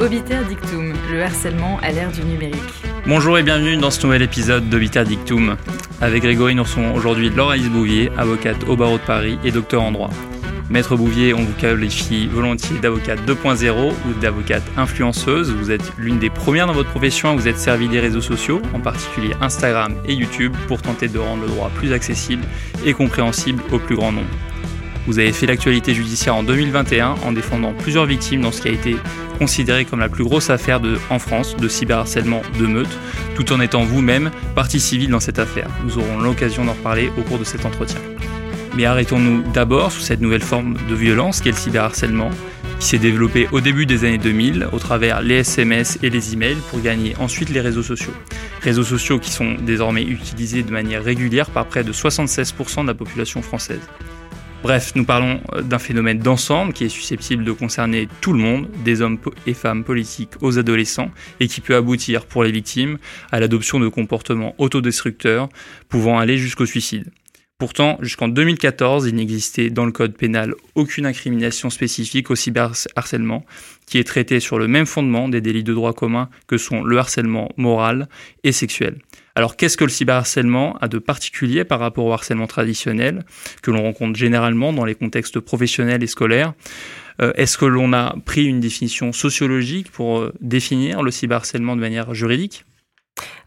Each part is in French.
Obiter Dictum, le harcèlement à l'ère du numérique. Bonjour et bienvenue dans ce nouvel épisode d'Obiter Dictum. Avec Grégory, nous recevons aujourd'hui Laura Bouvier, avocate au barreau de Paris et docteur en droit. Maître Bouvier, on vous qualifie volontiers d'avocate 2.0 ou d'avocate influenceuse. Vous êtes l'une des premières dans votre profession à vous être servi des réseaux sociaux, en particulier Instagram et YouTube, pour tenter de rendre le droit plus accessible et compréhensible au plus grand nombre. Vous avez fait l'actualité judiciaire en 2021 en défendant plusieurs victimes dans ce qui a été considéré comme la plus grosse affaire de, en France de cyberharcèlement de meute, tout en étant vous-même partie civile dans cette affaire. Nous aurons l'occasion d'en reparler au cours de cet entretien. Mais arrêtons-nous d'abord sur cette nouvelle forme de violence qu'est le cyberharcèlement, qui s'est développé au début des années 2000 au travers les SMS et les emails pour gagner ensuite les réseaux sociaux. Réseaux sociaux qui sont désormais utilisés de manière régulière par près de 76% de la population française. Bref, nous parlons euh, d'un phénomène d'ensemble qui est susceptible de concerner tout le monde, des hommes et femmes politiques aux adolescents, et qui peut aboutir pour les victimes à l'adoption de comportements autodestructeurs pouvant aller jusqu'au suicide. Pourtant, jusqu'en 2014, il n'existait dans le code pénal aucune incrimination spécifique au cyberharcèlement, qui est traité sur le même fondement des délits de droit commun que sont le harcèlement moral et sexuel. Alors qu'est-ce que le cyberharcèlement a de particulier par rapport au harcèlement traditionnel que l'on rencontre généralement dans les contextes professionnels et scolaires? Euh, Est-ce que l'on a pris une définition sociologique pour euh, définir le cyberharcèlement de manière juridique?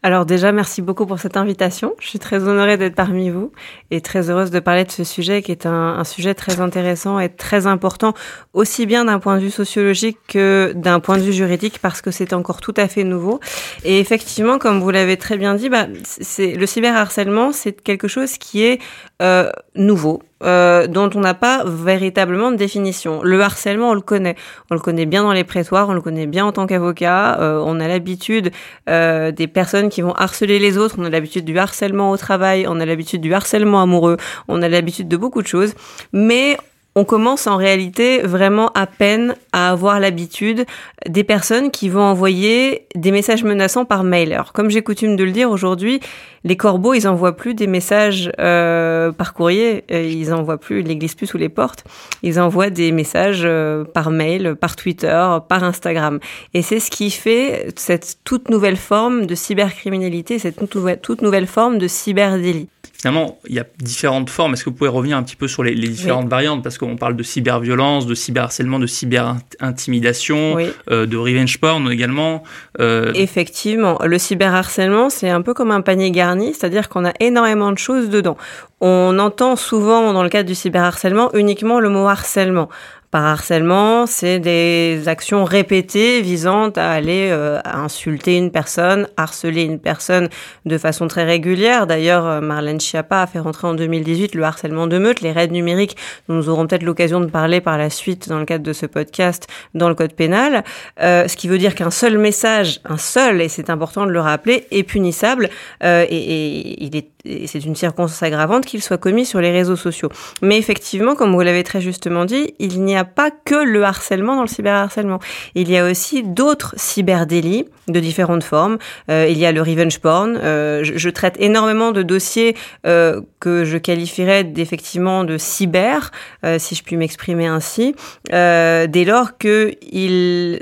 Alors déjà, merci beaucoup pour cette invitation. Je suis très honorée d'être parmi vous et très heureuse de parler de ce sujet qui est un, sujet très intéressant et très important, aussi bien d'un point de vue sociologique que d'un point de vue juridique, parce que c'est encore tout à fait nouveau. Et effectivement, comme vous l'avez très bien dit, bah, c'est le cyberharcèlement, c'est quelque chose qui est euh, nouveau, euh, dont on n'a pas véritablement de définition. Le harcèlement, on le connaît. On le connaît bien dans les prétoires, on le connaît bien en tant qu'avocat. Euh, on a l'habitude euh, des personnes qui vont harceler les autres. On a l'habitude du harcèlement au travail. On a l'habitude du harcèlement amoureux. On a l'habitude de beaucoup de choses. Mais on commence en réalité vraiment à peine à avoir l'habitude des personnes qui vont envoyer des messages menaçants par mail. Alors, comme j'ai coutume de le dire aujourd'hui, les corbeaux, ils envoient plus des messages euh, par courrier, ils envoient plus, ils glissent plus sous les portes, ils envoient des messages euh, par mail, par Twitter, par Instagram. Et c'est ce qui fait cette toute nouvelle forme de cybercriminalité, cette toute nouvelle forme de cyberdélit finalement, il y a différentes formes. Est-ce que vous pouvez revenir un petit peu sur les, différentes variantes? Parce qu'on parle de cyberviolence, de cyberharcèlement, de cyberintimidation, euh, de revenge porn également. Euh... Effectivement, le cyberharcèlement, c'est un peu comme un panier garni, c'est-à-dire qu'on a énormément de choses dedans. On entend souvent dans le cadre du cyberharcèlement uniquement le mot harcèlement par harcèlement, c'est des actions répétées visant à aller euh, insulter une personne, harceler une personne de façon très régulière. D'ailleurs, euh, Marlène Schiappa a fait rentrer en 2018 le harcèlement de meute, les raids numériques, dont nous aurons peut-être l'occasion de parler par la suite dans le cadre de ce podcast dans le code pénal. Euh, ce qui veut dire qu'un seul message, un seul, et c'est important de le rappeler, est punissable et, et il est et c'est une circonstance aggravante qu'il soit commis sur les réseaux sociaux. Mais effectivement, comme vous l'avez très justement dit, il n'y a pas que le harcèlement dans le cyberharcèlement. Il y a aussi d'autres cyberdélits de différentes formes. Euh, il y a le revenge porn. Euh, je, traite énormément de dossiers euh, que je qualifierais d'effectivement de cyber, si je puis m'exprimer ainsi, dès lors qu'ils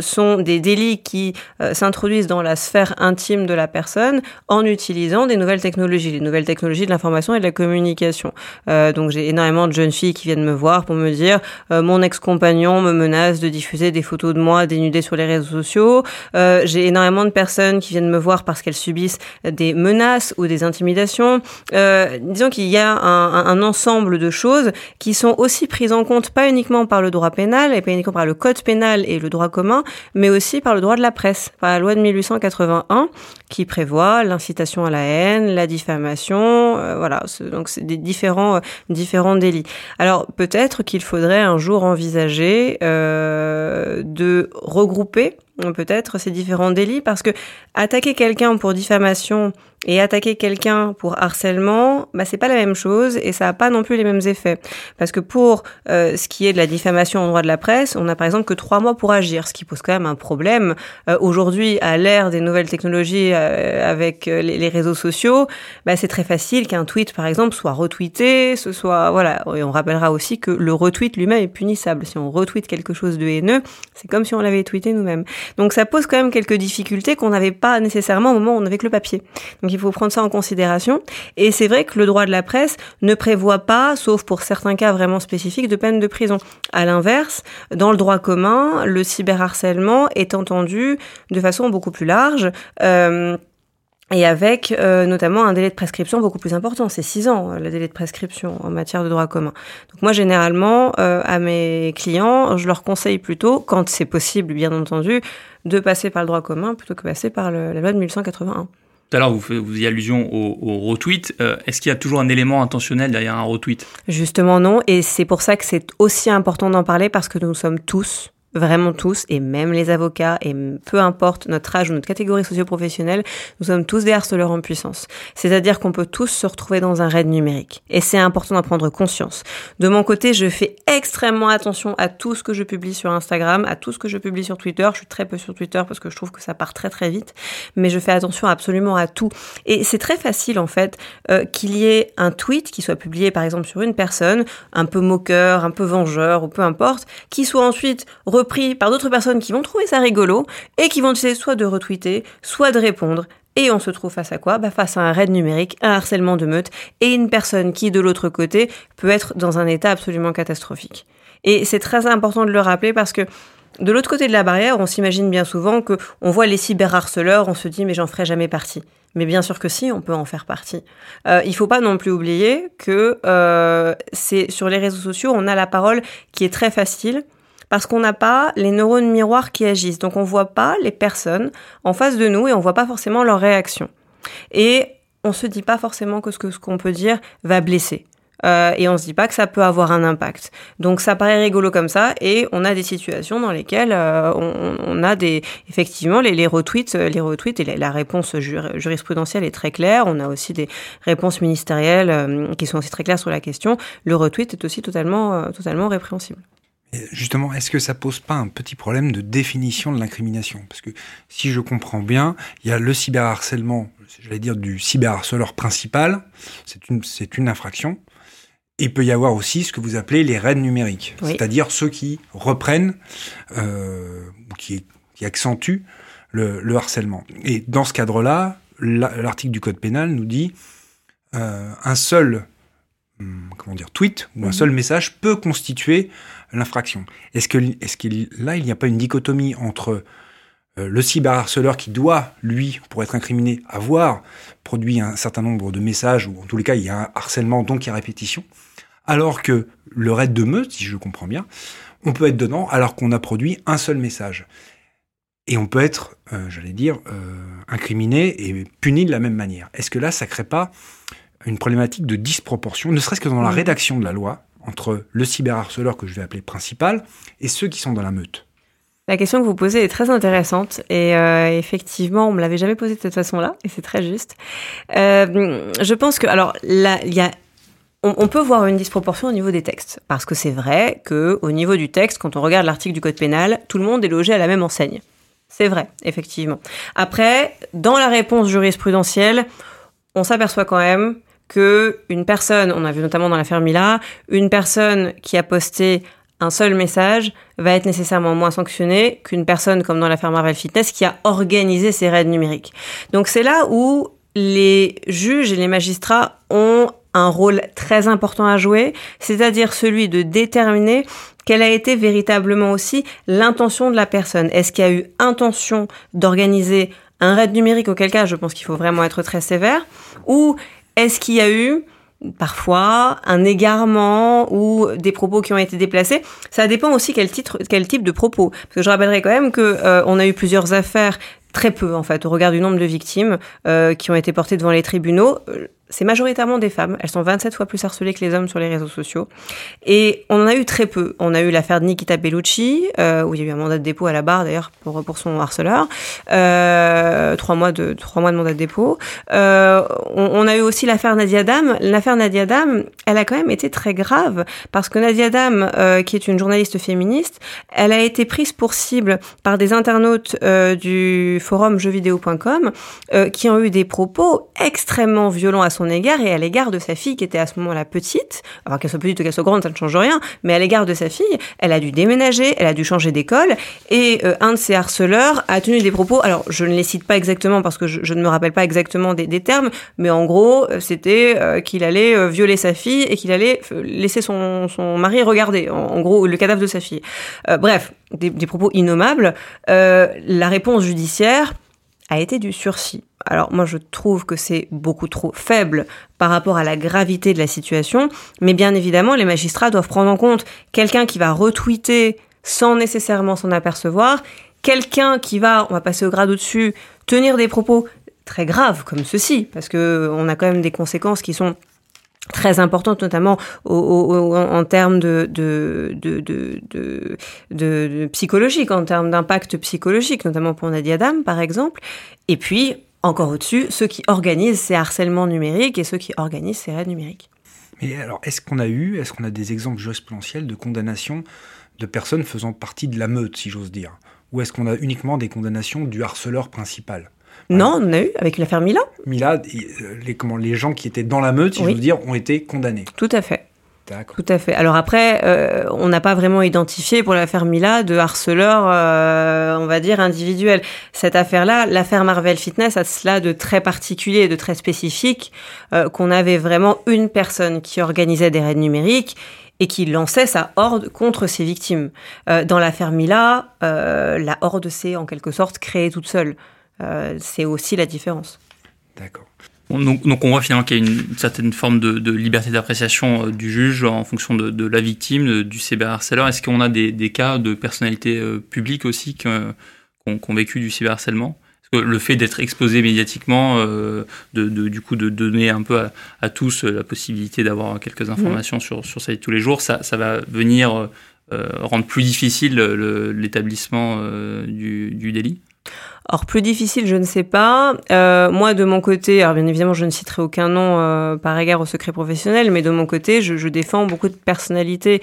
sont des délits qui s'introduisent dans la sphère intime de la personne en utilisant des nouvelles technologies les nouvelles technologies de l'information et de la communication. Euh, donc j'ai énormément de jeunes filles qui viennent me voir pour me dire euh, mon ex-compagnon me menace de diffuser des photos de moi dénudées sur les réseaux sociaux. Euh, j'ai énormément de personnes qui viennent me voir parce qu'elles subissent des menaces ou des intimidations. Disons qu'il y a un, un, ensemble de choses qui sont aussi prises en compte pas uniquement par le droit pénal et pas uniquement par le code pénal et le droit commun, mais aussi par le droit de la presse, par la loi de 1881 qui prévoit l'incitation à la haine, la diffamation euh, voilà. Donc c'est des différents euh, différents délits. Alors peut-être qu'il faudrait un jour envisager euh, de regrouper peut-être ces différents délits parce que attaquer quelqu'un pour diffamation et attaquer quelqu'un pour harcèlement, bah c'est pas la même chose et ça a pas non plus les mêmes effets. Parce que pour euh, ce qui est de la diffamation en droit de la presse, on a par exemple que trois mois pour agir, ce qui pose quand même un problème. Euh, Aujourd'hui, à l'ère des nouvelles technologies euh, avec euh, les, réseaux sociaux, bah, c'est très facile qu'un tweet, par exemple, soit retweeté, ce soit voilà. Et on rappellera aussi que le retweet lui-même est punissable. Si on retweet quelque chose de haineux, c'est comme si on l'avait tweeté nous-mêmes. Donc ça pose quand même quelques difficultés qu'on n'avait pas nécessairement au moment où on avait que le papier. Il faut prendre ça en considération. Et c'est vrai que le droit de la presse ne prévoit pas, sauf pour certains cas vraiment spécifiques, de peine de prison. À l'inverse, dans le droit commun, le cyberharcèlement est entendu de façon beaucoup plus large. Euh, et avec euh, notamment un délai de prescription beaucoup plus important, c'est six ans le délai de prescription en matière de droit commun. Donc moi généralement euh, à mes clients, je leur conseille plutôt, quand c'est possible bien entendu, de passer par le droit commun plutôt que passer par la loi de 1881. Tout à l'heure, vous faisiez allusion au, retweet. Euh, Est-ce qu'il y a toujours un élément intentionnel derrière un retweet? Justement non, et c'est pour ça que c'est aussi important d'en parler parce que nous sommes tous vraiment tous, et même les avocats, et peu importe notre âge ou notre catégorie socio-professionnelle, nous sommes tous des harceleurs en puissance. C'est-à-dire qu'on peut tous se retrouver dans un raid numérique. Et c'est important d'en prendre conscience. De mon côté, je fais extrêmement attention à tout ce que je publie sur Instagram, à tout ce que je publie sur Twitter. Je suis très peu sur Twitter parce que je trouve que ça part très très vite, mais je fais attention absolument à tout. Et c'est très facile en fait euh, qu'il y ait un tweet qui soit publié par exemple sur une personne, un peu moqueur, un peu vengeur ou peu importe, qui soit ensuite repris par d'autres personnes qui vont trouver ça rigolo et qui vont essayer soit de retweeter, soit de répondre. Et on se trouve face à quoi? Bah Face à un raid numérique, un harcèlement de meute et une personne qui, de l'autre côté, peut être dans un état absolument catastrophique. Et c'est très important de le rappeler parce que de l'autre côté de la barrière, on s'imagine bien souvent que on voit les cyberharceleurs, on se dit mais j'en ferai jamais partie. Mais bien sûr que si, on peut en faire partie. Euh, il faut pas non plus oublier que euh, c'est sur les réseaux sociaux, on a la parole qui est très facile parce qu'on n'a pas les neurones miroirs qui agissent. Donc on voit pas les personnes en face de nous et on voit pas forcément leurs réactions. Et on se dit pas forcément que ce que ce qu'on peut dire va blesser. Euh, et on se dit pas que ça peut avoir un impact. Donc ça paraît rigolo comme ça, et on a des situations dans lesquelles euh, on, a des effectivement les, les retweets, les retweets et la, réponse jur, jurisprudentielle est très claire. On a aussi des réponses ministérielles euh, qui sont aussi très claires sur la question. Le retweet est aussi totalement totalement répréhensible. Justement, est-ce que ça pose pas un petit problème de définition de l'incrimination? Parce que si je comprends bien, il y a le cyberharcèlement, j'allais dire du cyberharceleur principal, c'est une, c'est une infraction. Il peut y avoir aussi ce que vous appelez les raids numériques, oui. c'est-à-dire ceux qui reprennent euh, ou qui, qui accentuent le, le, harcèlement. Et dans ce cadre-là, l'article du code pénal nous dit euh, un seul comment dire tweet ou un mmh. seul message peut constituer l'infraction. Est-ce que, qu'il là il n'y a pas une dichotomie entre euh, le cyberharceleur qui doit, lui, pour être incriminé, avoir produit un certain nombre de messages, ou en tous les cas, il y a un harcèlement, donc il y a répétition, alors que le raid de meute, si je comprends bien, on peut être dedans alors qu'on a produit un seul message. Et on peut être, euh, j'allais dire, euh, incriminé et puni de la même manière. Est-ce que là, ça crée pas une problématique de disproportion, ne serait-ce que dans la rédaction de la loi, entre le cyberharceleur que je vais appeler principal et ceux qui sont dans la meute la question que vous posez est très intéressante et euh, effectivement, on me l'avait jamais posée de cette façon-là et c'est très juste. Euh, je pense que alors là, il y a on, peut voir une disproportion au niveau des textes parce que c'est vrai que au niveau du texte, quand on regarde l'article du code pénal, tout le monde est logé à la même enseigne. C'est vrai, effectivement. Après, dans la réponse jurisprudentielle, on s'aperçoit quand même que une personne, on a vu notamment dans l'affaire Mila, une personne qui a posté un seul message va être nécessairement moins sanctionnée qu'une personne comme dans l'affaire Marvel Fitness qui a organisé ces raids numériques. Donc c'est là où les juges et les magistrats ont un rôle très important à jouer, c'est-à-dire celui de déterminer quelle a été véritablement aussi l'intention de la personne. Est-ce qu'il y a eu intention d'organiser un raid numérique, auquel cas je pense qu'il faut vraiment être très sévère, ou est-ce qu'il y a eu parfois un égarement ou des propos qui ont été déplacés? Ça dépend aussi quel type de propos. Parce que je rappellerai quand même que euh, on a eu plusieurs affaires très peu en fait au regard du nombre de victimes euh, qui ont été portées devant les tribunaux. C'est majoritairement des femmes. Elles sont 27 fois plus harcelées que les hommes sur les réseaux sociaux. Et on en a eu très peu. On a eu l'affaire de Nikita Bellucci, euh, où il y a eu un mandat de dépôt à la barre d'ailleurs pour, pour son harceleur. Euh, trois, mois de, trois mois de mandat de dépôt. Euh, on, on, a eu aussi l'affaire Nadia Dam. L'affaire Nadia Dam, elle a quand même été très grave parce que Nadia Dam, qui est une journaliste féministe, elle a été prise pour cible par des internautes du forum jeuxvideo.com qui ont eu des propos extrêmement violents à son égard et à l'égard de sa fille qui était à ce moment-là petite. Alors qu'elle soit petite ou qu'elle soit grande, ça ne change rien. Mais à l'égard de sa fille, elle a dû déménager, elle a dû changer d'école et euh, un de ses harceleurs a tenu des propos. Alors je ne les cite pas exactement parce que je, ne me rappelle pas exactement des, termes, mais en gros euh, c'était euh, qu'il allait violer sa fille et qu'il allait laisser son, son mari regarder. En, gros le cadavre de sa fille. bref, des, propos innommables. la réponse judiciaire a été du sursis. Alors moi je trouve que c'est beaucoup trop faible par rapport à la gravité de la situation, mais bien évidemment les magistrats doivent prendre en compte quelqu'un qui va retweeter sans nécessairement s'en apercevoir, quelqu'un qui va, on va passer au grade au-dessus, tenir des propos très graves comme ceci, parce que on a quand même des conséquences qui sont très importante, notamment en termes de, de, psychologique, en termes d'impact psychologique, notamment pour Nadia Dam, par exemple. Et puis, encore au-dessus, ceux qui organisent ces harcèlements numériques et ceux qui organisent ces raids numériques. Mais alors, est-ce qu'on a eu, est-ce qu'on a des exemples exponentiels de condamnation de personnes faisant partie de la meute, si j'ose dire? Ou est-ce qu'on a uniquement des condamnations du harceleur principal? Non, on a eu avec l'affaire Mila. Mila, les, comment, les gens qui étaient dans la meute, si oui. je veux dire, ont été condamnés. Tout à fait. Tout à fait. Alors après, euh, on n'a pas vraiment identifié pour l'affaire Mila de harceleurs, euh, on va dire, individuels. Cette affaire-là, l'affaire Marvel Fitness a cela de très particulier, de très spécifique, euh, qu'on avait vraiment une personne qui organisait des raids numériques et qui lançait sa horde contre ses victimes. Euh, dans l'affaire Mila, euh, la horde s'est en quelque sorte créée toute seule. Euh, c'est aussi la différence. D'accord. Donc, donc, on voit finalement qu'il y a une certaine forme de, de liberté d'appréciation euh, du juge en fonction de, de la victime, de, du cyberharceleur. Est-ce qu'on a des, des, cas de personnalités euh, publiques aussi qui ont, qu vécu du cyberharcèlement? Le fait d'être exposé médiatiquement, euh, de, du coup de donner un peu à, à tous la possibilité d'avoir quelques informations mmh. sur, sur sa vie de tous les jours, ça, ça va venir rendre plus difficile l'établissement du, du délit? Or, plus difficile, je ne sais pas. Euh, moi, de mon côté, alors bien évidemment, je ne citerai aucun nom euh, par égard au secret professionnel, mais de mon côté, je, je défends beaucoup de personnalités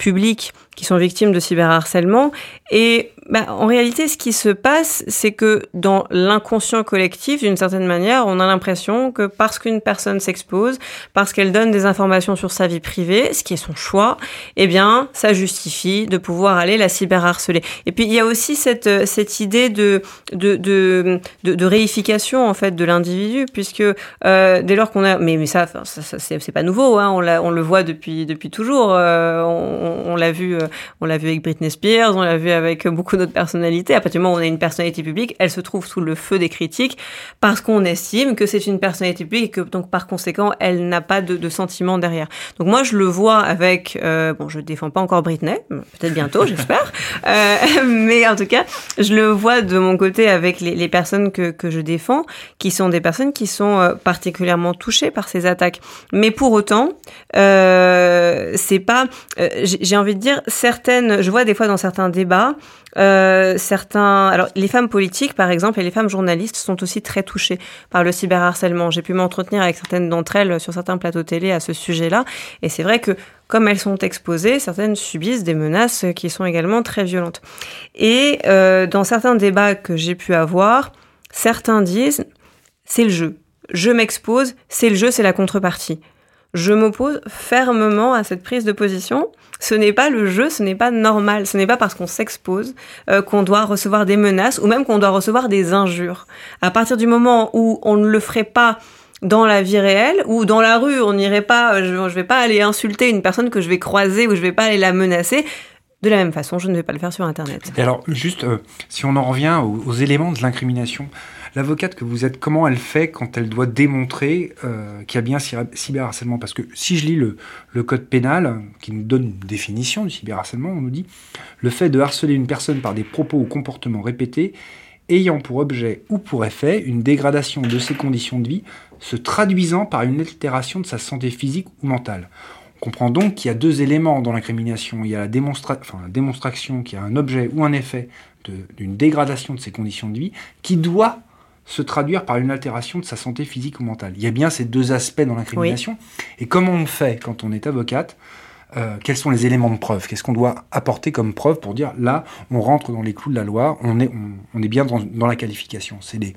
publiques qui sont victimes de cyberharcèlement. Et bah, en réalité, ce qui se passe, c'est que dans l'inconscient collectif, d'une certaine manière, on a l'impression que parce qu'une personne s'expose, parce qu'elle donne des informations sur sa vie privée, ce qui est son choix, eh bien, ça justifie de pouvoir aller la cyberharceler. Et puis, il y a aussi cette, cette idée de, de, de, de, réification, en fait, de l'individu, puisque euh, dès lors qu'on a... Mais, mais ça, ça, ça c'est pas nouveau, hein, on, on le voit depuis, depuis toujours. Euh, on l'a vu, on l'a vu avec Britney Spears, on l'a vu avec beaucoup d'autres personnalités. À partir du moment où on a une personnalité publique, elle se trouve sous le feu des critiques parce qu'on estime que c'est une personnalité publique et que donc par conséquent, elle n'a pas de, de sentiment derrière. Donc moi, je le vois avec, euh, bon, je défends pas encore Britney, peut-être bientôt, j'espère, euh, mais en tout cas, je le vois de mon côté avec les, les personnes que, que je défends, qui sont des personnes qui sont euh, particulièrement touchées par ces attaques. Mais pour autant, euh, c'est pas, euh, j'ai envie de dire, certaines, je vois des fois dans certains débats, euh, certains, alors les femmes politiques par exemple et les femmes journalistes sont aussi très touchées par le cyberharcèlement. J'ai pu m'entretenir avec certaines d'entre elles sur certains plateaux télé à ce sujet-là, et c'est vrai que comme elles sont exposées, certaines subissent des menaces qui sont également très violentes. Et euh, dans certains débats que j'ai pu avoir, certains disent c'est le jeu. Je m'expose, c'est le jeu, c'est la contrepartie. Je m'oppose fermement à cette prise de position. Ce n'est pas le jeu, ce n'est pas normal. Ce n'est pas parce qu'on s'expose euh, qu'on doit recevoir des menaces ou même qu'on doit recevoir des injures. À partir du moment où on ne le ferait pas dans la vie réelle ou dans la rue, on n'irait pas, je, je vais pas aller insulter une personne que je vais croiser ou je vais pas aller la menacer. De la même façon, je ne vais pas le faire sur Internet. Et alors, juste, euh, si on en revient aux éléments de l'incrimination, l'avocate que vous êtes, comment elle fait quand elle doit démontrer euh, qu'il y a bien cyberharcèlement? Parce que si je lis le, code pénal, qui nous donne une définition du cyberharcèlement, on nous dit le fait de harceler une personne par des propos ou comportements répétés ayant pour objet ou pour effet une dégradation de ses conditions de vie se traduisant par une altération de sa santé physique ou mentale. On comprend donc qu'il y a deux éléments dans l'incrimination. Il y a la, la démonstration qu'il y a un objet ou un effet d'une dégradation de ses conditions de vie qui doit se traduire par une altération de sa santé physique ou mentale. Il y a bien ces deux aspects dans l'incrimination. Et comment on fait quand on est avocate euh, quels sont les éléments de preuve? Qu'est-ce qu'on doit apporter comme preuve pour dire là, on rentre dans les clous de la loi, on est, on, est bien dans, la qualification? C'est des,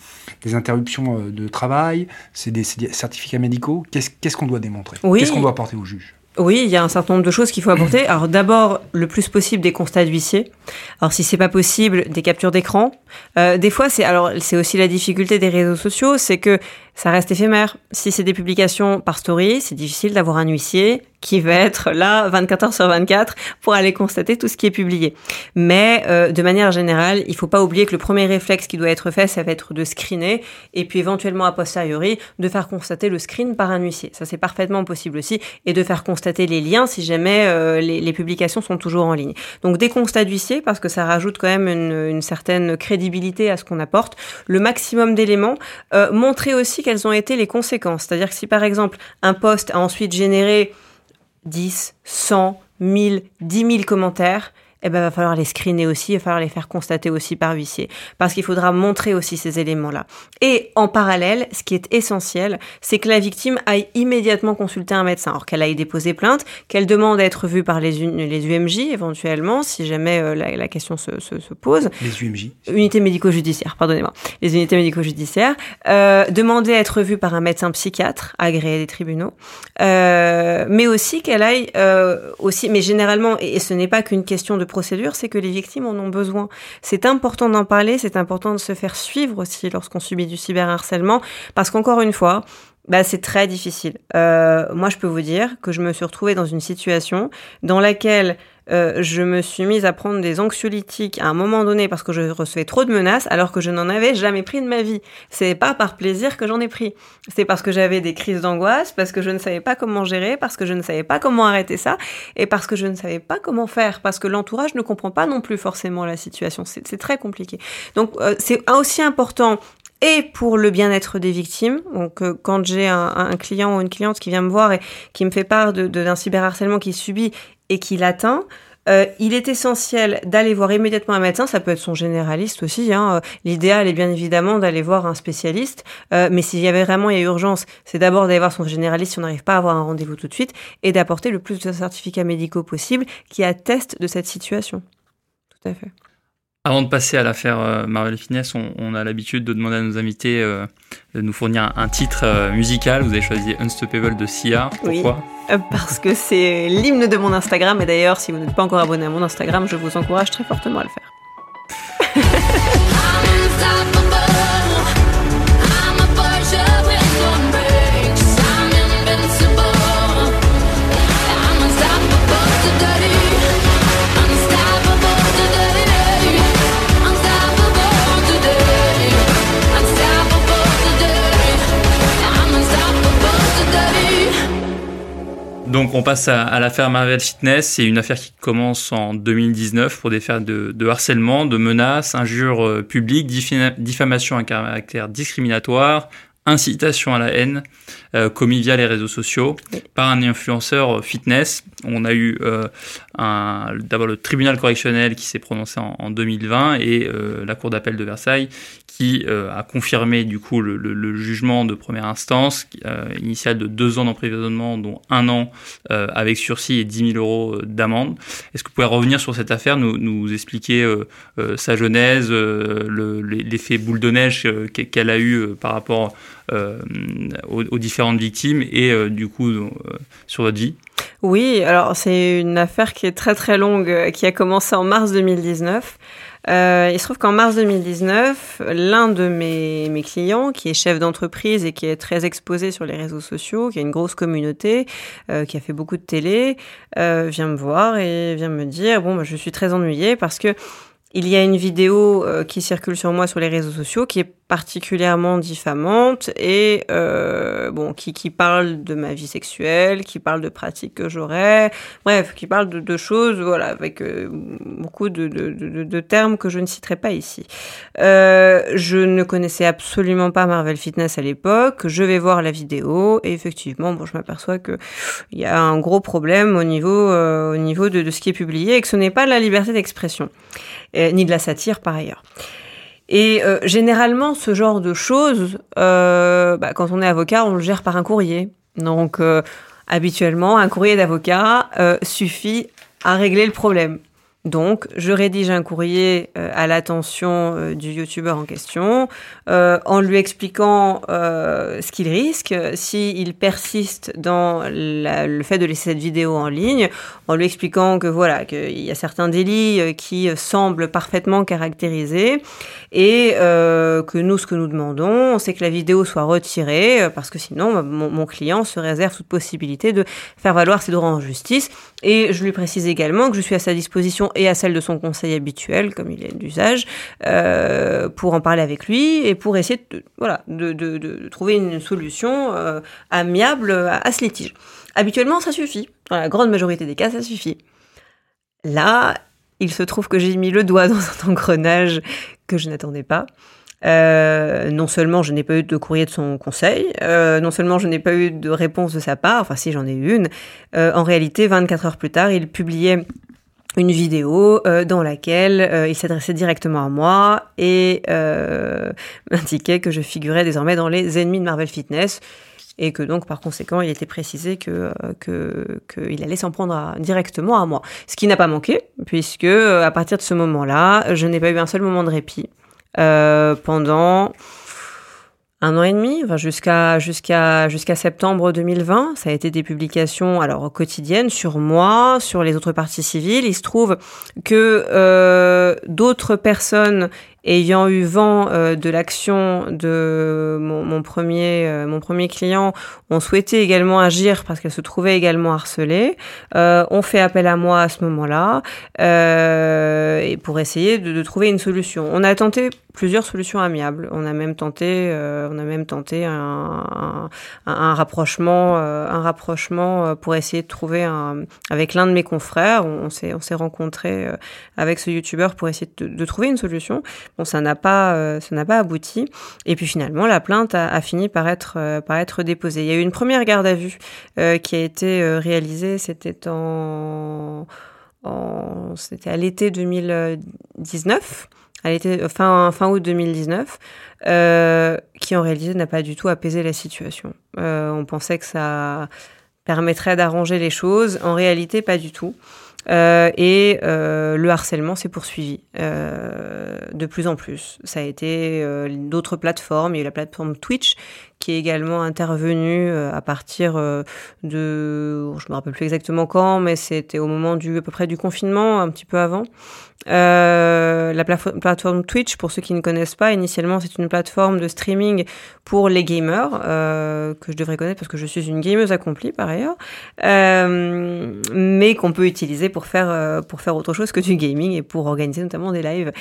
interruptions euh, de travail, c'est des, certificats médicaux? Qu'est-ce qu'on doit démontrer? Qu'est-ce qu'on doit apporter au juge? Oui, il y a un certain nombre de choses qu'il faut apporter. Alors d'abord, le plus possible des constats d'huissier. Alors si c'est pas possible, des captures d'écran. Euh, des fois, c'est alors c'est aussi la difficulté des réseaux sociaux, c'est que ça reste éphémère. Si c'est des publications par story, c'est difficile d'avoir un huissier qui va être là 24 heures sur 24 pour aller constater tout ce qui est publié. Mais euh, de manière générale, il faut pas oublier que le premier réflexe qui doit être fait, ça va être de screener et puis éventuellement a posteriori de faire constater le screen par un huissier. Ça c'est parfaitement possible aussi et de faire constater les liens si jamais euh, les, les, publications sont toujours en ligne. Donc des constats d'huissier parce que ça rajoute quand même une, une certaine crédibilité à ce qu'on apporte. Le maximum d'éléments. Euh, montrer aussi quelles ont été les conséquences. C'est-à-dire que si par exemple un poste a ensuite généré 10, 100, 1000, 10 000 commentaires, eh ben, va falloir les screener aussi, il va falloir les faire constater aussi par huissier. Parce qu'il faudra montrer aussi ces éléments-là. Et en parallèle, ce qui est essentiel, c'est que la victime aille immédiatement consulter un médecin. Alors qu'elle aille déposer plainte, qu'elle demande à être vue par les, les UMJ éventuellement, si jamais euh, la, question se, se, se, pose. Les UMJ Unités médico-judiciaires, pardonnez-moi. Les unités médico-judiciaires. Euh, demander à être vue par un médecin psychiatre agréé des tribunaux. Euh, mais aussi qu'elle aille euh, aussi, mais généralement, et ce n'est pas qu'une question de c'est que les victimes en ont besoin. C'est important d'en parler, c'est important de se faire suivre aussi lorsqu'on subit du cyberharcèlement, parce qu'encore une fois, bah, c'est très difficile. Euh, moi, je peux vous dire que je me suis retrouvée dans une situation dans laquelle euh, je me suis mise à prendre des anxiolytiques à un moment donné parce que je recevais trop de menaces alors que je n'en avais jamais pris de ma vie. C'est pas par plaisir que j'en ai pris. C'est parce que j'avais des crises d'angoisse, parce que je ne savais pas comment gérer, parce que je ne savais pas comment arrêter ça et parce que je ne savais pas comment faire parce que l'entourage ne comprend pas non plus forcément la situation. C'est très compliqué. Donc euh, c'est aussi important et pour le bien-être des victimes. Donc, euh, quand j'ai un, client ou une cliente qui vient me voir et qui me fait part d'un cyberharcèlement qu'il subit et qui l'atteint, euh, il est essentiel d'aller voir immédiatement un médecin, ça peut être son généraliste aussi. Hein. L'idéal est bien évidemment d'aller voir un spécialiste, euh, mais s'il y avait vraiment il urgence, c'est d'abord d'aller voir son généraliste si on n'arrive pas à avoir un rendez-vous tout de suite et d'apporter le plus de certificats médicaux possible qui attestent de cette situation. Tout à fait. Avant de passer à l'affaire euh, Marvel Finesse, on, a l'habitude de demander à nos invités euh, de nous fournir un, titre euh, musical. Vous avez choisi Unstoppable de Sia. Pourquoi? Oui, Parce que c'est l'hymne de mon Instagram. Et d'ailleurs, si vous n'êtes pas encore abonné à mon Instagram, je vous encourage très fortement à le faire. On passe à, l'affaire Marvel Fitness. C'est une affaire qui commence en 2019 pour des faits de, harcèlement, de menaces, injures euh, publiques, diffamation à caractère discriminatoire, incitation à la haine euh, commis via les réseaux sociaux par un influenceur euh, fitness. On a eu d'abord le tribunal correctionnel qui s'est prononcé en, 2020 et la cour d'appel de Versailles qui a confirmé du coup le, jugement de première instance initial de deux ans d'emprisonnement dont un an avec sursis et 10 000 euros d'amende. Est-ce que vous pouvez revenir sur cette affaire, nous, expliquer sa genèse, l'effet boule de neige qu'elle a eu par rapport euh, aux, différentes victimes et euh, du coup euh, sur votre vie? Oui, alors c'est une affaire qui est très très longue, qui a commencé en mars 2019. Euh, il se trouve qu'en mars 2019, l'un de mes, mes, clients, qui est chef d'entreprise et qui est très exposé sur les réseaux sociaux, qui a une grosse communauté, euh, qui a fait beaucoup de télé, euh, vient me voir et vient me dire bon, bah, je suis très ennuyée parce que il y a une vidéo euh, qui circule sur moi sur les réseaux sociaux qui est particulièrement diffamante et euh, bon qui, qui parle de ma vie sexuelle, qui parle de pratiques que j'aurais, bref, qui parle de, de, choses voilà avec euh, beaucoup de, de, de, termes que je ne citerai pas ici. Euh, je ne connaissais absolument pas Marvel Fitness à l'époque. Je vais voir la vidéo et effectivement bon je m'aperçois que il y a un gros problème au niveau euh, au niveau de, de ce qui est publié et que ce n'est pas la liberté d'expression ni de la satire par ailleurs. Et euh, généralement, ce genre de choses, euh, bah, quand on est avocat, on le gère par un courrier. Donc, euh, habituellement, un courrier d'avocat suffit à régler le problème. Donc, je rédige un courrier euh, à l'attention euh, du youtubeur en question, euh, en lui expliquant ce qu'il risque s'il persiste dans le fait de laisser cette vidéo en ligne, en lui expliquant que voilà qu'il y a certains délits qui semblent parfaitement caractérisés et que nous, ce que nous demandons, c'est que la vidéo soit retirée parce que sinon, mon client se réserve toute possibilité de faire valoir ses droits en justice. Et je lui précise également que je suis à sa disposition et à celle de son conseil habituel, comme il est d'usage, euh, pour en parler avec lui et pour essayer de, voilà, de, de, trouver une solution euh, amiable à, à, ce litige. Habituellement, ça suffit. Dans la grande majorité des cas, ça suffit. Là, il se trouve que j'ai mis le doigt dans un engrenage que je n'attendais pas. Euh, non seulement je n'ai pas eu de courrier de son conseil, euh, non seulement je n'ai pas eu de réponse de sa part, enfin si j'en ai eu une, euh, en réalité 24 heures plus tard, il publiait une vidéo dans laquelle il s'adressait directement à moi et euh, indiquait que je figurais désormais dans les ennemis de Marvel Fitness et que donc par conséquent il était précisé que qu'il allait s'en prendre directement à moi. Ce qui n'a pas manqué puisque à partir de ce moment-là, je n'ai pas eu un seul moment de répit pendant un an et demi, enfin jusqu'à jusqu'à jusqu'à septembre 2020. Ça a été des publications alors quotidiennes sur moi, sur les autres parties civiles. Il se trouve que euh, d'autres personnes ayant eu vent euh, de l'action de mon, mon premier euh, mon premier client ont souhaité également agir parce qu'elle se trouvait également harcelée. Euh, ont fait appel à moi à ce moment-là euh, et pour essayer de, de, trouver une solution. On a tenté plusieurs solutions amiables on a même tenté euh, on a même tenté un, un, un rapprochement un rapprochement pour essayer de trouver un avec l'un de mes confrères on, s'est on s'est rencontré avec ce youtubeur pour essayer de, de trouver une solution Bon, ça n'a pas, euh, ça n'a pas abouti. Et puis finalement, la plainte a, a fini par être, euh, par être déposée. Il y a eu une première garde à vue euh, qui a été euh, réalisée. C'était en, en c'était à l'été 2019 à l'été fin fin août 2019 euh, qui en réalité n'a pas du tout apaisé la situation. Euh, on pensait que ça permettrait d'arranger les choses, en réalité pas du tout. Euh, et euh, le harcèlement s'est poursuivi euh, de plus en plus. Ça a été euh, d'autres plateformes. Il y a eu la plateforme Twitch qui est également intervenue euh, à partir euh, de, je me rappelle plus exactement quand, mais c'était au moment du à peu près du confinement, un petit peu avant. Euh, la plateforme Twitch, pour ceux qui ne connaissent pas, initialement c'est une plateforme de streaming pour les gamers que je devrais connaître parce que je suis une gameuse accomplie par ailleurs, mais qu'on peut utiliser pour faire pour faire autre chose que du gaming et pour organiser notamment des lives.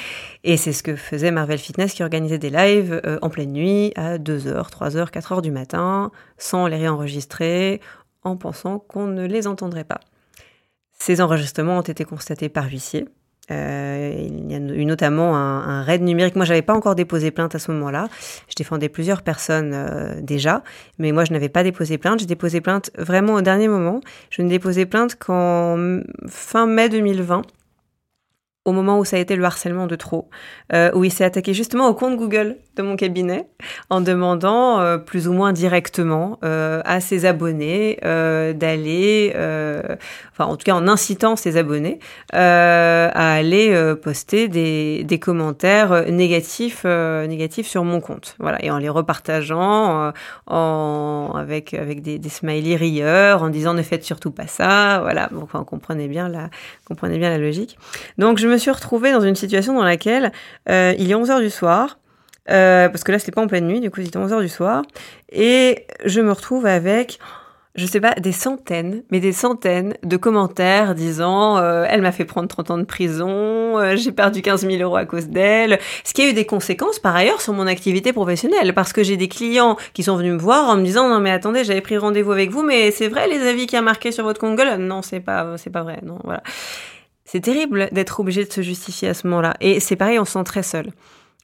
Et c'est ce que faisait Marvel Fitness qui organisait des lives en pleine nuit à 2h, 3h, 4h du matin, sans les réenregistrer, en pensant qu'on ne les entendrait pas. Ces enregistrements ont été constatés par huissier, euh, il y a eu notamment un, raid numérique. Moi, j'avais pas encore déposé plainte à ce moment-là. Je défendais plusieurs personnes euh, déjà, mais moi, je n'avais pas déposé plainte. J'ai déposé plainte vraiment au dernier moment. Je ne déposé plainte qu'en fin mai 2020 au moment où ça a été le harcèlement de trop, euh, où il s'est attaqué justement au compte Google de mon cabinet en demandant euh, plus ou moins directement euh, à ses abonnés euh, d'aller, euh, enfin en tout cas en incitant ses abonnés à aller poster des, des commentaires négatifs, négatifs sur mon compte, voilà, et en les repartageant en avec avec des, des smileys rieurs, en disant ne faites surtout pas ça, voilà, donc on comprenait bien la comprenez bien la logique. Donc je me suis retrouvée dans une situation dans laquelle il est 11 heures du soir, euh, parce que là c'était pas en pleine nuit, du coup c'était 11 heures du soir, et je me retrouve avec je sais pas, des centaines, mais des centaines de commentaires disant euh, elle m'a fait prendre 30 ans de prison, euh, j'ai perdu 15 000 euros à cause d'elle. Ce qui a eu des conséquences par ailleurs sur mon activité professionnelle parce que j'ai des clients qui sont venus me voir en me disant non mais attendez j'avais pris rendez-vous avec vous mais c'est vrai les avis qui a marqué sur votre compte non c'est pas c'est pas vrai non voilà. C'est terrible d'être obligé de se justifier à ce moment-là et c'est pareil on se sent très seul.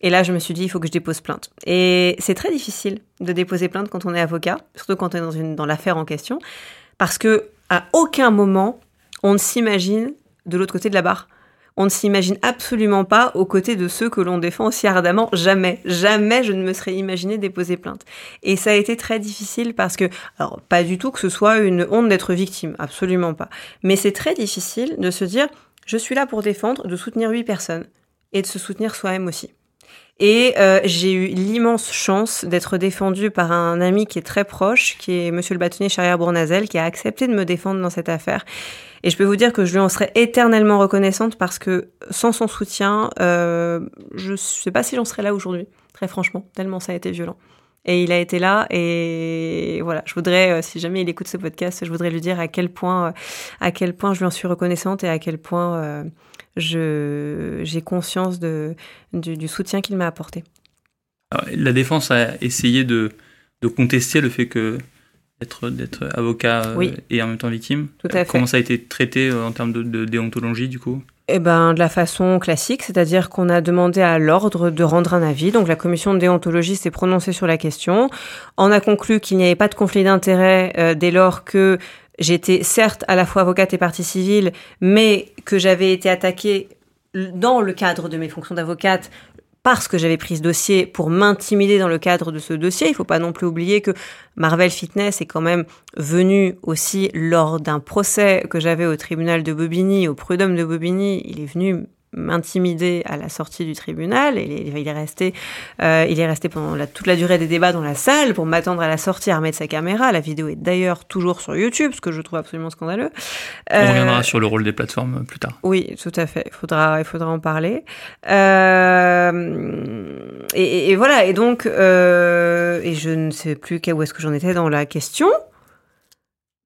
Et là, je me suis dit, il faut que je dépose plainte. Et c'est très difficile de déposer plainte quand on est avocat, surtout quand on est dans, l'affaire en question, parce que à aucun moment on ne s'imagine de l'autre côté de la barre. On ne s'imagine absolument pas aux côtés de ceux que l'on défend aussi ardemment. Jamais, jamais je ne me serais imaginé déposer plainte. Et ça a été très difficile parce que, alors pas du tout que ce soit une honte d'être victime, absolument pas. Mais c'est très difficile de se dire, je suis là pour défendre, de soutenir huit personnes et de se soutenir soi-même aussi. Et euh, j'ai eu l'immense chance d'être défendue par un ami qui est très proche, qui est Monsieur le bâtonnier Charrière Bournazel, qui a accepté de me défendre dans cette affaire. Et je peux vous dire que je lui en serais éternellement reconnaissante parce que sans son soutien, euh, je sais pas si j'en serais là aujourd'hui, très franchement, tellement ça a été violent. Et il a été là et voilà, je voudrais, euh, si jamais il écoute ce podcast, je voudrais lui dire à quel point, euh, à quel point je lui en suis reconnaissante et à quel point j'ai conscience de, du, soutien qu'il m'a apporté. la défense a essayé de, de contester le fait que d'être avocat euh, et en même temps victime. Tout à fait. Comment ça a été traité euh, en termes de, déontologie du coup? Eh ben, de la façon classique, c'est-à-dire qu'on a demandé à l'ordre de rendre un avis. Donc, la commission de déontologie s'est prononcée sur la question. On a conclu qu'il n'y avait pas de conflit d'intérêt euh, dès lors que J'étais certes à la fois avocate et partie civile, mais que j'avais été attaquée dans le cadre de mes fonctions d'avocate parce que j'avais pris ce dossier pour m'intimider dans le cadre de ce dossier. Il faut pas non plus oublier que Marvel Fitness est quand même venu aussi lors d'un procès que j'avais au tribunal de Bobigny, au prud'homme de Bobigny. Il est venu m'intimider à la sortie du tribunal. Et il est resté, euh, il est resté pendant la, toute la durée des débats dans la salle pour m'attendre à la sortie à remettre sa caméra. La vidéo est d'ailleurs toujours sur YouTube, ce que je trouve absolument scandaleux. On reviendra euh, sur le rôle des plateformes plus tard. Oui, tout à fait. Il faudra, il faudra en parler. Euh, et, et, voilà. Et donc, euh, et je ne sais plus où est-ce que j'en étais dans la question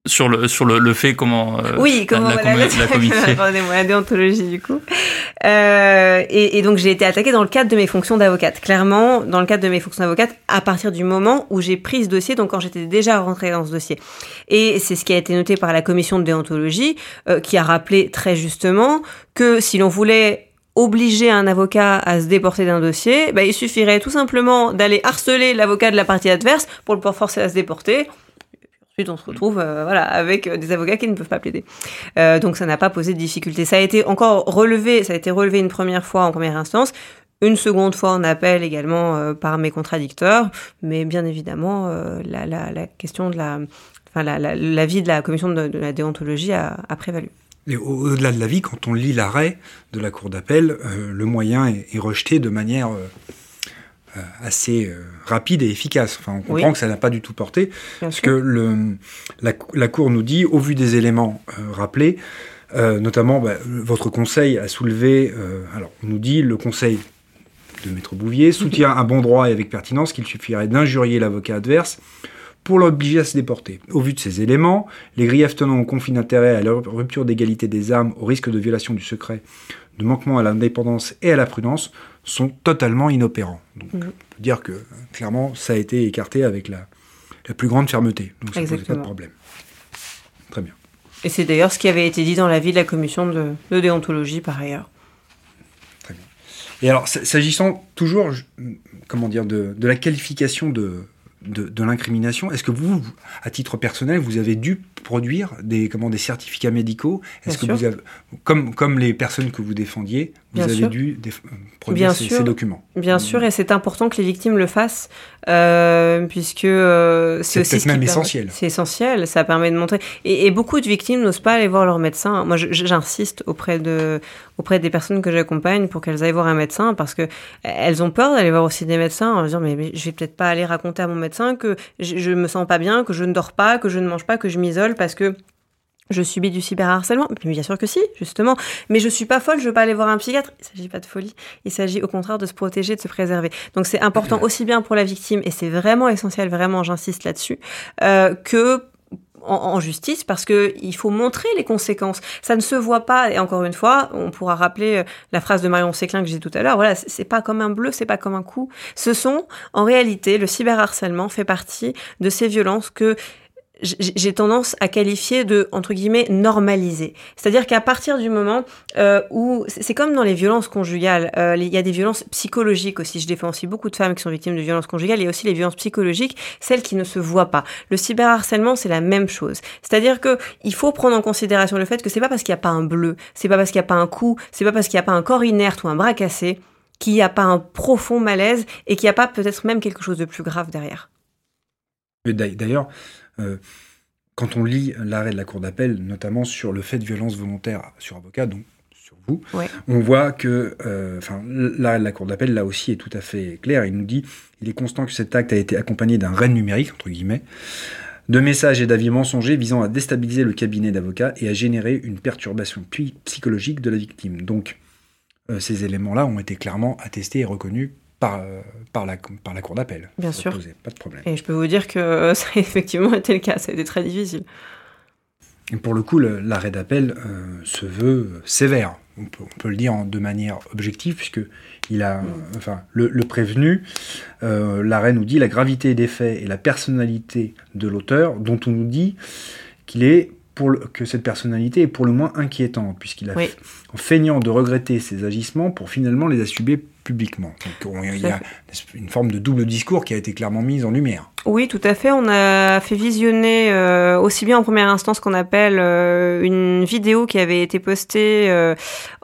sur le sur le, le fait comment euh, oui comment la, voilà, la, la déontologie du coup. Euh, et, et, donc j'ai été attaquée dans le cadre de mes fonctions d'avocate. Clairement dans le cadre de mes fonctions d'avocate à partir du moment où j'ai pris ce dossier donc quand j'étais déjà rentrée dans ce dossier. Et c'est ce qui a été noté par la commission de déontologie euh, qui a rappelé très justement que si l'on voulait obliger un avocat à se déporter d'un dossier, bah, il suffirait tout simplement d'aller harceler l'avocat de la partie adverse pour le forcer à se déporter. Ensuite, on se retrouve euh, voilà, avec euh, des avocats qui ne peuvent pas plaider. Euh, donc, ça n'a pas posé de difficulté. Ça a été encore relevé, ça a été relevé une première fois en première instance, une seconde fois en appel également par mes contradicteurs, mais bien évidemment, la, la, la, question de la, enfin, l'avis la, de la commission de, la déontologie a, a prévalu. Et au-delà de l'avis, quand on lit l'arrêt de la Cour d'appel, le moyen est, est, rejeté de manière euh, assez euh, rapide et efficace. Enfin, on comprend que ça n'a pas du tout porté, parce que le, la, la, Cour nous dit, au vu des éléments euh, rappelés, notamment bah, votre conseil a soulevé, alors on nous dit le conseil de Maître Bouvier soutient à bon droit et avec pertinence qu'il suffirait d'injurier l'avocat adverse pour l'obliger à se déporter. Au vu de ces éléments, les griefs tenant au conflit d'intérêt, à la rupture d'égalité des armes, au risque de violation du secret, de manquement à l'indépendance et à la prudence sont totalement inopérants. Donc, mhm. on peut dire que clairement, ça a été écarté avec la, la plus grande fermeté. Donc, ça ne pas de problème. Très bien. Et c'est d'ailleurs ce qui avait été dit dans l'avis de la commission de, de, déontologie par ailleurs. Très bien. Et alors, s'agissant toujours, comment dire, de, de la qualification de, de, de l'incrimination, est-ce que vous, à titre personnel, vous avez dû produire des, comment, des certificats médicaux? Est-ce que vous avez, comme, comme les personnes que vous défendiez, vous avez dû produire ces, documents? Bien sûr, et c'est important que les victimes le fassent, euh, puisque euh, c'est aussi même essentiel. C'est essentiel, ça permet de montrer. Et, et beaucoup de victimes n'osent pas aller voir leur médecin. Moi, j'insiste auprès de auprès des personnes que j'accompagne pour qu'elles aillent voir un médecin, parce que elles ont peur d'aller voir aussi des médecins en disant mais, mais je vais peut-être pas aller raconter à mon médecin que je, je me sens pas bien, que je ne dors pas, que je ne mange pas, que je m'isole parce que je subis du cyberharcèlement Bien sûr que si, justement. Mais je suis pas folle, je veux pas aller voir un psychiatre. Il s'agit pas de folie. Il s'agit au contraire de se protéger, de se préserver. Donc c'est important aussi bien pour la victime, et c'est vraiment essentiel, vraiment, j'insiste là-dessus, euh, que en, justice parce que il faut montrer les conséquences. Ça ne se voit pas. Et encore une fois, on pourra rappeler euh, la phrase de Marion Séclin que j'ai tout à l'heure. Voilà, c'est pas comme un bleu, c'est pas comme un coup. Ce sont, en réalité, le cyberharcèlement fait partie de ces violences que j'ai tendance à qualifier de entre guillemets normaliser. C'est-à-dire qu'à partir du moment euh, où c'est comme dans les violences conjugales, euh, il y a des violences psychologiques aussi. Je défends aussi beaucoup de femmes qui sont victimes de violences conjugales. Il y a aussi les violences psychologiques, celles qui ne se voient pas. Le cyberharcèlement, c'est la même chose. C'est-à-dire que il faut prendre en considération le fait que c'est pas parce qu'il n'y a pas un bleu, c'est pas parce qu'il n'y a pas un coup, c'est pas parce qu'il n'y a pas un corps inerte ou un bras cassé qu'il n'y a pas un profond malaise et qu'il n'y a pas peut-être même quelque chose de plus grave derrière. D'ailleurs, quand on lit l'arrêt de la Cour d'appel, notamment sur le fait de violence volontaire sur avocat, donc sur vous, on voit que euh, l'arrêt de la Cour d'appel, là aussi, est tout à fait clair. Il nous dit il est constant que cet acte a été accompagné d'un raid numérique, entre guillemets, de messages et d'avis mensongers visant à déstabiliser le cabinet d'avocat et à générer une perturbation psychologique de la victime. Donc, euh, ces éléments-là ont été clairement attestés et reconnus par, euh, par, la, par la cour d'appel. Bien sûr. pas de problème. Et je peux vous dire que euh, ça a effectivement été le cas, ça a été très difficile. Et pour le coup, l'arrêt d'appel euh, se veut sévère. On peut, on peut, le dire de manière objective, puisque il a, mm. enfin, le, le prévenu, l'arrêt nous dit la gravité des faits et la personnalité de l'auteur, dont on nous dit qu'il est pour que cette personnalité est pour le moins inquiétante, puisqu'il a, en feignant de regretter ses agissements, pour finalement les assumer publiquement. Donc il y a une forme de double discours qui a été clairement mise en lumière. Oui, tout à fait. On a fait visionner euh, aussi bien en première instance qu'on appelle euh, une vidéo qui avait été postée euh,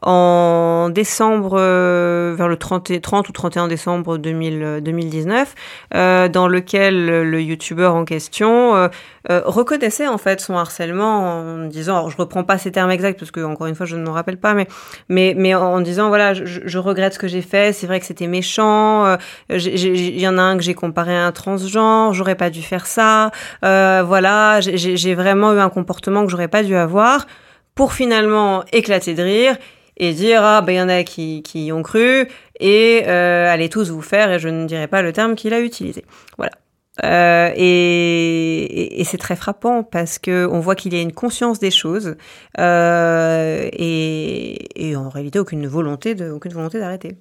en décembre, vers le 30, 30, ou 31 décembre 2000, 2019, dans lequel le youtubeur en question reconnaissait en fait son harcèlement en disant, alors je reprends pas ces termes exacts parce que encore une fois je ne me rappelle pas, mais mais mais en disant voilà, je, je regrette ce que j'ai fait, c'est vrai que c'était méchant, il y en a un que j'ai comparé à un transgenre j'aurais pas dû faire ça, euh, voilà, j'ai vraiment eu un comportement que j'aurais pas dû avoir, pour finalement éclater de rire et dire ah ben il y en a qui, y ont cru et euh, allez tous vous faire et je ne dirai pas le terme qu'il a utilisé. Voilà. Euh, et, c'est très frappant parce que on voit qu'il y a une conscience des choses euh, et, et, en réalité aucune volonté de aucune volonté d'arrêter.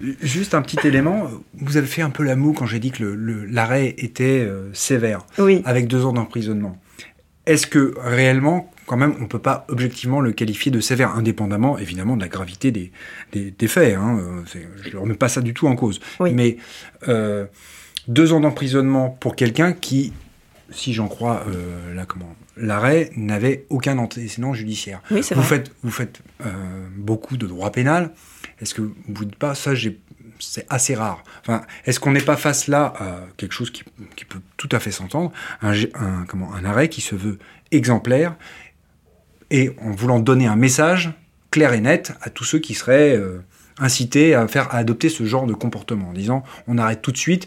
Juste un petit élément, vous avez fait un peu la moue quand j'ai dit que l'arrêt était euh, sévère, avec deux ans d'emprisonnement. Est-ce que réellement, quand même, on ne peut pas objectivement le qualifier de sévère, indépendamment évidemment de la gravité des, des, faits hein, euh, Je ne remets pas ça du tout en cause. Mais euh, deux ans d'emprisonnement pour quelqu'un qui, si j'en crois l'arrêt, n'avait aucun antécédent judiciaire. vous, Faites, vous faites beaucoup de droit pénal. Est-ce que vous dites pas ça c'est assez rare. Enfin, est-ce qu'on n'est pas face là à quelque chose qui, peut tout à fait s'entendre, un, comment, un arrêt qui se veut exemplaire et en voulant donner un message clair et net à tous ceux qui seraient euh, incités à faire à adopter ce genre de comportement, en disant on arrête tout de suite.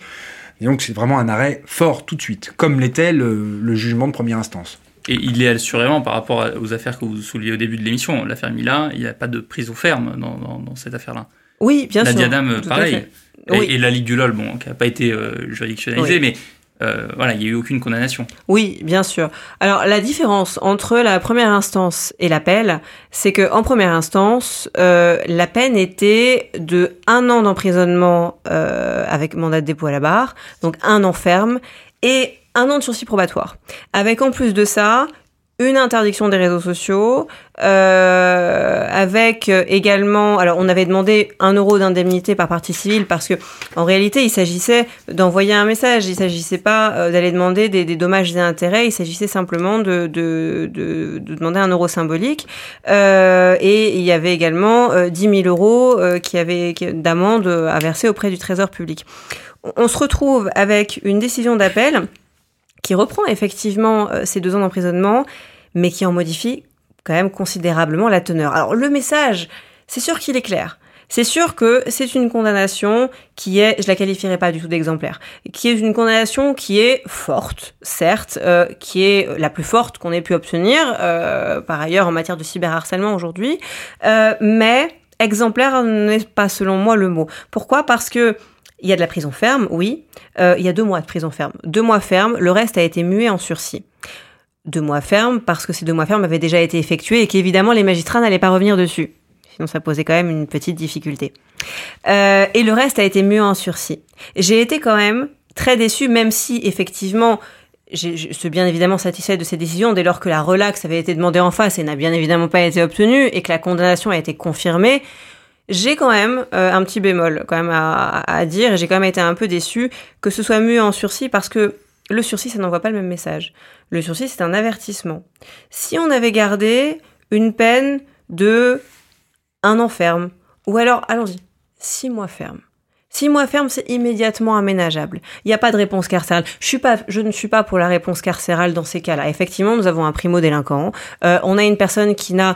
Et donc c'est vraiment un arrêt fort tout de suite, comme l'était le jugement de première instance. Et il est assurément par rapport aux affaires que vous souliez au début de l'émission. L'affaire Mila, il n'y a pas de prison ferme dans, dans, cette affaire-là. Oui, bien la sûr. La Diadame, pareil. Et, la Ligue du LOL, bon, qui n'a pas été euh, juridictionnalisée, mais euh, voilà, il n'y a eu aucune condamnation. Oui, bien sûr. Alors la différence entre la première instance et l'appel, c'est que en première instance, euh, la peine était de un an d'emprisonnement euh, avec mandat de dépôt à la barre, donc un an ferme, et un an de sursis probatoire. Avec en plus de ça, une interdiction des réseaux sociaux, euh, avec également, alors on avait demandé un euro d'indemnité par partie civile parce que en réalité il s'agissait d'envoyer un message, il s'agissait pas euh, d'aller demander des, dommages et intérêts, il s'agissait simplement de, de, de, de, demander un euro symbolique. Euh, et il y avait également euh, 10 000 euros euh, qui avaient d'amende à verser auprès du Trésor public. On se retrouve avec une décision d'appel qui reprend effectivement euh, ces deux ans d'emprisonnement, mais qui en modifie quand même considérablement la teneur. Alors le message, c'est sûr qu'il est clair. C'est sûr que c'est une condamnation qui est, je la qualifierais pas du tout d'exemplaire, qui est une condamnation qui est forte, certes, euh, qui est la plus forte qu'on ait pu obtenir, euh, par ailleurs en matière de cyberharcèlement aujourd'hui, euh, mais exemplaire n'est pas selon moi le mot. Pourquoi? Parce que il y a de la prison ferme, oui. Euh, il y a deux mois de prison ferme. Deux mois ferme, le reste a été mué en sursis. deux mois ferme parce que ces deux mois fermes avaient déjà été effectués et qu'évidemment les magistrats n'allaient pas revenir dessus. Sinon, ça posait quand même une petite difficulté. Euh, et le reste a été mieux en sursis. J'ai été quand même très déçue, même si effectivement, je suis bien évidemment satisfaite de ces décisions dès lors que la relaxe avait été demandée en face et n'a bien évidemment pas été obtenue et que la condamnation a été confirmée. J'ai quand même euh, un petit bémol quand même à, à dire. J'ai quand même été un peu déçue que ce soit mieux en sursis parce que le sursis, ça n'envoie pas le même message. Le sursis, c'est un avertissement. Si on avait gardé une peine de un an ferme, ou alors, allons-y, six mois ferme. Six mois ferme, c'est immédiatement aménageable. Il n'y a pas de réponse carcérale. Je, ne suis pas pour la réponse carcérale dans ces cas-là. Effectivement, nous avons un primo-délinquant. Euh, on a une personne qui n'a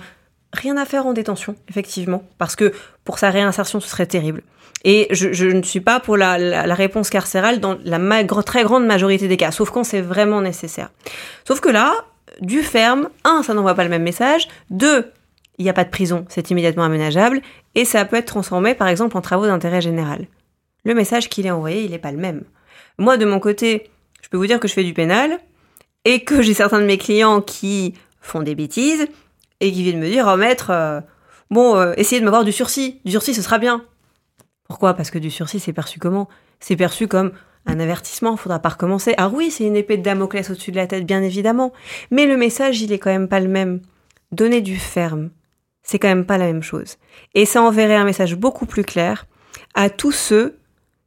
rien à faire en détention, effectivement, parce que pour sa réinsertion, ce serait terrible. Et je, ne suis pas pour la, réponse carcérale dans la très grande majorité des cas, sauf quand c'est vraiment nécessaire. Sauf que là, du ferme, un, ça n'envoie pas le même message, deux, il n'y a pas de prison, c'est immédiatement aménageable, et ça peut être transformé par exemple en travaux d'intérêt général. Le message qu'il est envoyé, il n'est pas le même. Moi, de mon côté, je peux vous dire que je fais du pénal, et que j'ai certains de mes clients qui font des bêtises, et qui viennent me dire, oh maître, euh, bon, euh, essayez de m'avoir du sursis, du sursis ce sera bien. Pourquoi? Parce que du sursis, c'est perçu comment? C'est perçu comme un avertissement, faudra pas recommencer. Ah oui, c'est une épée de Damoclès au-dessus de la tête, bien évidemment. Mais le message, il est quand même pas le même. Donner du ferme, c'est quand même pas la même chose. Et ça enverrait un message beaucoup plus clair à tous ceux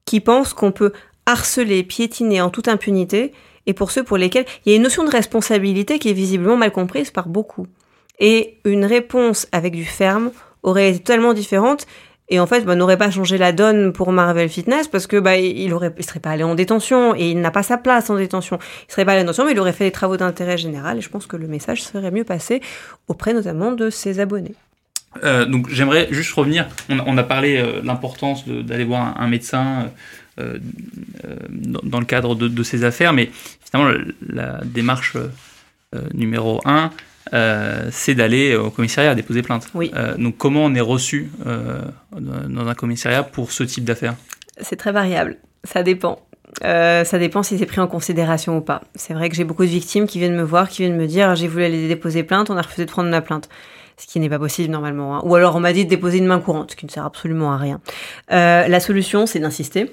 qui pensent qu'on peut harceler, piétiner en toute impunité, et pour ceux pour lesquels il y a une notion de responsabilité qui est visiblement mal comprise par beaucoup. Et une réponse avec du ferme aurait été totalement différente et en fait, bah, n'aurait pas changé la donne pour Marvel Fitness parce que bah, il aurait, il serait pas allé en détention et il n'a pas sa place en détention. Il serait pas allé en détention, mais il aurait fait des travaux d'intérêt général et je pense que le message serait mieux passé auprès notamment de ses abonnés. Euh, donc j'aimerais juste revenir. On, a parlé euh, l'importance d'aller voir un, médecin euh, dans, le cadre de, de, ces affaires, mais finalement la, démarche numéro un, euh, c'est d'aller au commissariat déposer plainte. Oui. Euh, donc comment on est reçu euh, dans un commissariat pour ce type d'affaires? C'est très variable, ça dépend. ça dépend si c'est pris en considération ou pas. C'est vrai que j'ai beaucoup de victimes qui viennent me voir, qui viennent me dire j'ai voulu aller déposer plainte, on a refusé de prendre ma plainte. Ce qui n'est pas possible normalement. Hein. Ou alors on m'a dit de déposer une main courante, ce qui ne sert absolument à rien. la solution, c'est d'insister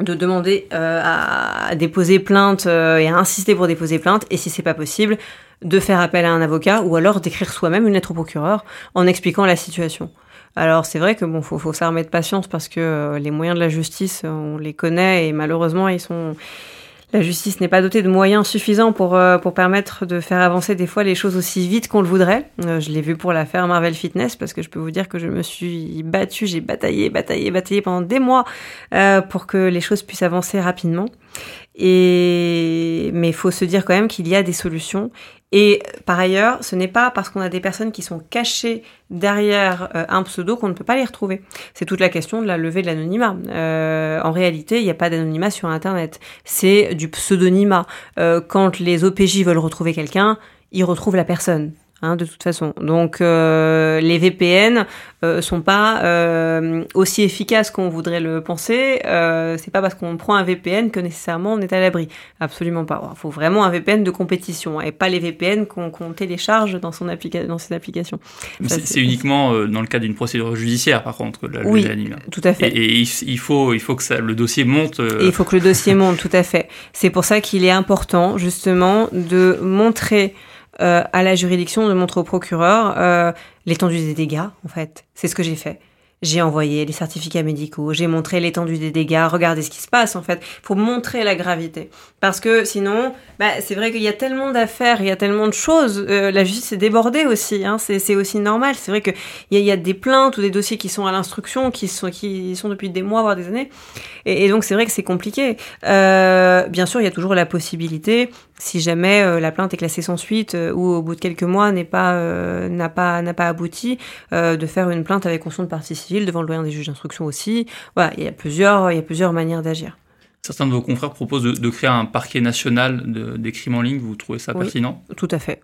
de demander à déposer plainte et à insister pour déposer plainte et si c'est pas possible de faire appel à un avocat ou alors d'écrire soi-même une lettre au procureur en expliquant la situation. Alors c'est vrai que bon, faut, faut s'armer de patience parce que euh, les moyens de la justice, on les connaît et malheureusement ils sont la justice n'est pas dotée de moyens suffisants pour, euh, pour permettre de faire avancer des fois les choses aussi vite qu'on le voudrait. Euh, je l'ai vu pour l'affaire Marvel Fitness parce que je peux vous dire que je me suis battue, j'ai bataillé, bataillé, bataillé pendant des mois pour que les choses puissent avancer rapidement. Et mais il faut se dire quand même qu'il y a des solutions et par ailleurs, ce n'est pas parce qu'on a des personnes qui sont cachées derrière euh, un pseudo qu'on ne peut pas les retrouver. C'est toute la question de la levée de l'anonymat. Euh, en réalité, il n'y a pas d'anonymat sur Internet. C'est du pseudonymat. Euh, quand les OPJ veulent retrouver quelqu'un, ils retrouvent la personne. Hein, de toute façon. Donc euh, les VPN euh, sont pas euh, aussi efficaces qu'on voudrait le penser. C'est pas parce qu'on prend un VPN que nécessairement on est à l'abri. Absolument pas. Il faut vraiment un VPN de compétition et pas les VPN qu'on télécharge dans son application dans ses applications. C'est uniquement dans le cas d'une procédure judiciaire par contre la oui, tout à fait. Et, il faut il faut que ça, le dossier monte. Et il faut que le dossier monte tout à fait. C'est pour ça qu'il est important justement de montrer euh, à la juridiction de montrer au procureur euh, l'étendue des dégâts, en fait. C'est ce que j'ai fait j'ai envoyé les certificats médicaux, j'ai montré l'étendue des dégâts, regardez ce qui se passe en fait, pour montrer la gravité. Parce que sinon, bah, c'est vrai qu'il y a tellement d'affaires, il y a tellement de choses, euh, la justice est débordée aussi, hein, c'est aussi normal. C'est vrai qu'il y, a, y a des plaintes ou des dossiers qui sont à l'instruction, qui sont, qui sont depuis des mois, voire des années, et, donc c'est vrai que c'est compliqué. Euh, bien sûr, il y a toujours la possibilité, si jamais euh, la plainte est classée sans suite ou au bout de quelques mois n'est pas n'a pas n'a pas abouti, de faire une plainte avec conscience de partie devant le doyen des juges d'instruction aussi. Voilà, il y a plusieurs, il y a plusieurs manières d'agir. Certains de vos confrères proposent de, créer un parquet national de, des crimes en ligne. Vous trouvez ça pertinent? Tout à fait.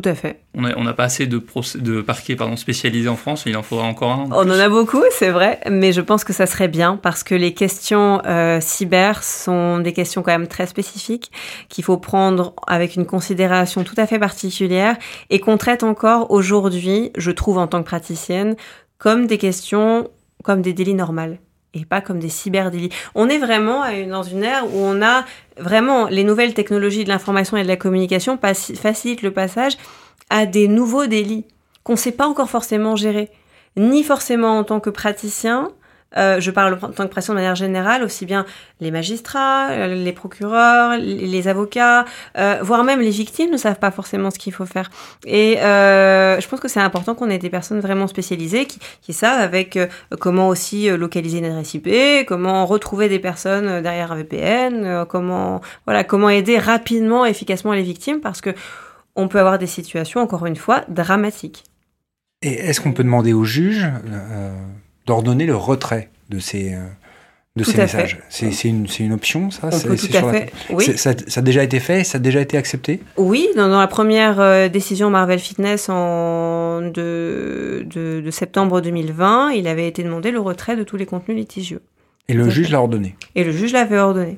Tout à fait. On n'a on a pas assez de, de parquets pardon, spécialisés en France, il en faudra encore un. On en a beaucoup, c'est vrai, mais je pense que ça serait bien parce que les questions euh, cyber sont des questions quand même très spécifiques qu'il faut prendre avec une considération tout à fait particulière et qu'on traite encore aujourd'hui, je trouve en tant que praticienne, comme des questions, comme des délits normaux et pas comme des cyberdélits. On est vraiment dans une ère où on a vraiment les nouvelles technologies de l'information et de la communication facilitent le passage à des nouveaux délits qu'on ne sait pas encore forcément gérer, ni forcément en tant que praticien, euh, je parle en tant que pression de manière générale, aussi bien les magistrats, euh, les procureurs, les avocats, euh, voire même les victimes ne savent pas forcément ce qu'il faut faire. Et je pense que c'est important qu'on ait des personnes vraiment spécialisées qui, savent avec comment aussi localiser une adresse IP, comment retrouver des personnes derrière un VPN, comment voilà comment aider rapidement, efficacement les victimes, parce que on peut avoir des situations encore une fois dramatiques. Et est-ce qu'on peut demander au juge d'ordonner le retrait de ces, euh, de ces messages. C'est une, une, option, ça On peut tout à fait. Oui. Ça, ça, a déjà été fait Ça a déjà été accepté Oui, dans, dans la première euh, décision Marvel Fitness en de, de, de, septembre 2020, il avait été demandé le retrait de tous les contenus litigieux. Et le juge l'a ordonné Et le juge l'avait ordonné.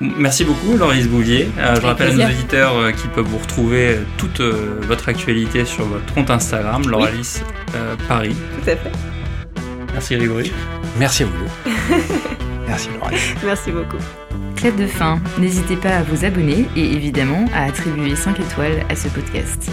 Merci beaucoup, Loris Bouvier. Euh, je rappelle à nos auditeurs euh, qu'ils peuvent vous retrouver toute votre actualité sur votre compte Instagram, Lauralis Paris. Tout à fait. Merci Grégory. Merci à vous Merci Laura. Merci beaucoup. Clap de fin, n'hésitez pas à vous abonner et évidemment à attribuer 5 étoiles à ce podcast.